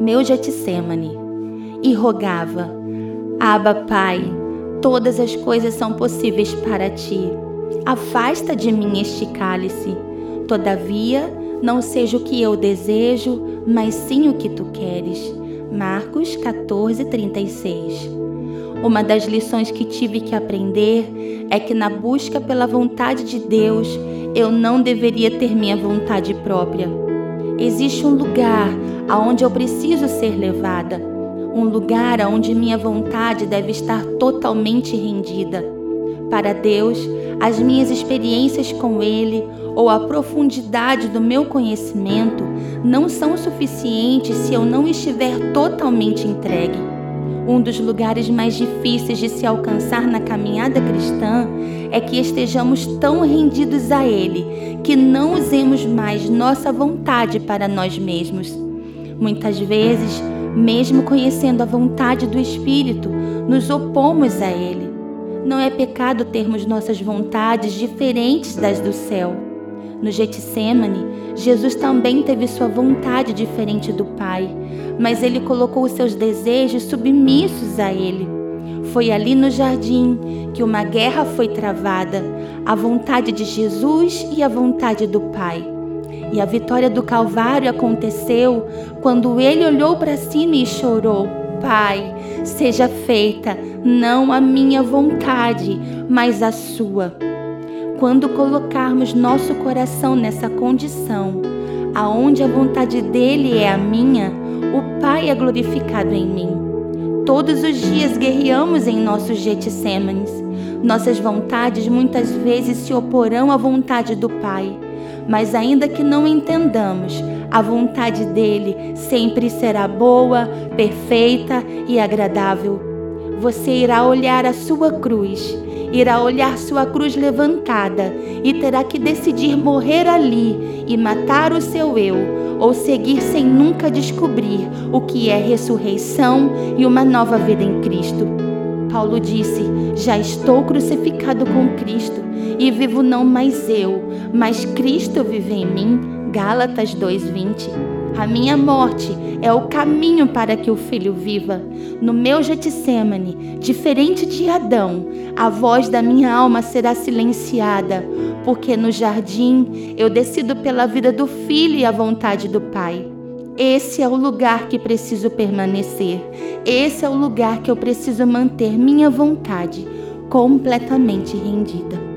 meu Getsemane, e rogava: Aba, Pai, todas as coisas são possíveis para ti. Afasta de mim este cálice. Todavia, não seja o que eu desejo, mas sim o que tu queres. Marcos 14, 36. Uma das lições que tive que aprender é que na busca pela vontade de Deus, eu não deveria ter minha vontade própria. Existe um lugar aonde eu preciso ser levada, um lugar aonde minha vontade deve estar totalmente rendida. Para Deus, as minhas experiências com Ele ou a profundidade do meu conhecimento não são suficientes se eu não estiver totalmente entregue. Um dos lugares mais difíceis de se alcançar na caminhada cristã é que estejamos tão rendidos a Ele que não usemos mais nossa vontade para nós mesmos. Muitas vezes, mesmo conhecendo a vontade do Espírito, nos opomos a Ele. Não é pecado termos nossas vontades diferentes das do céu. No Getsemane, Jesus também teve sua vontade diferente do Pai, mas ele colocou seus desejos submissos a ele. Foi ali no jardim que uma guerra foi travada, a vontade de Jesus e a vontade do Pai. E a vitória do Calvário aconteceu quando ele olhou para cima e chorou: Pai, seja feita não a minha vontade, mas a sua. Quando colocarmos nosso coração nessa condição, aonde a vontade dele é a minha, o Pai é glorificado em mim. Todos os dias guerreamos em nossos Getsêmanes. Nossas vontades muitas vezes se oporão à vontade do Pai, mas ainda que não entendamos, a vontade dele sempre será boa, perfeita e agradável. Você irá olhar a sua cruz, irá olhar sua cruz levantada e terá que decidir morrer ali e matar o seu eu, ou seguir sem nunca descobrir o que é ressurreição e uma nova vida em Cristo. Paulo disse: Já estou crucificado com Cristo e vivo não mais eu, mas Cristo vive em mim. Gálatas 2:20. A minha morte é o caminho para que o filho viva. No meu Getsemane, diferente de Adão, a voz da minha alma será silenciada, porque no jardim eu decido pela vida do filho e a vontade do Pai. Esse é o lugar que preciso permanecer. Esse é o lugar que eu preciso manter minha vontade completamente rendida.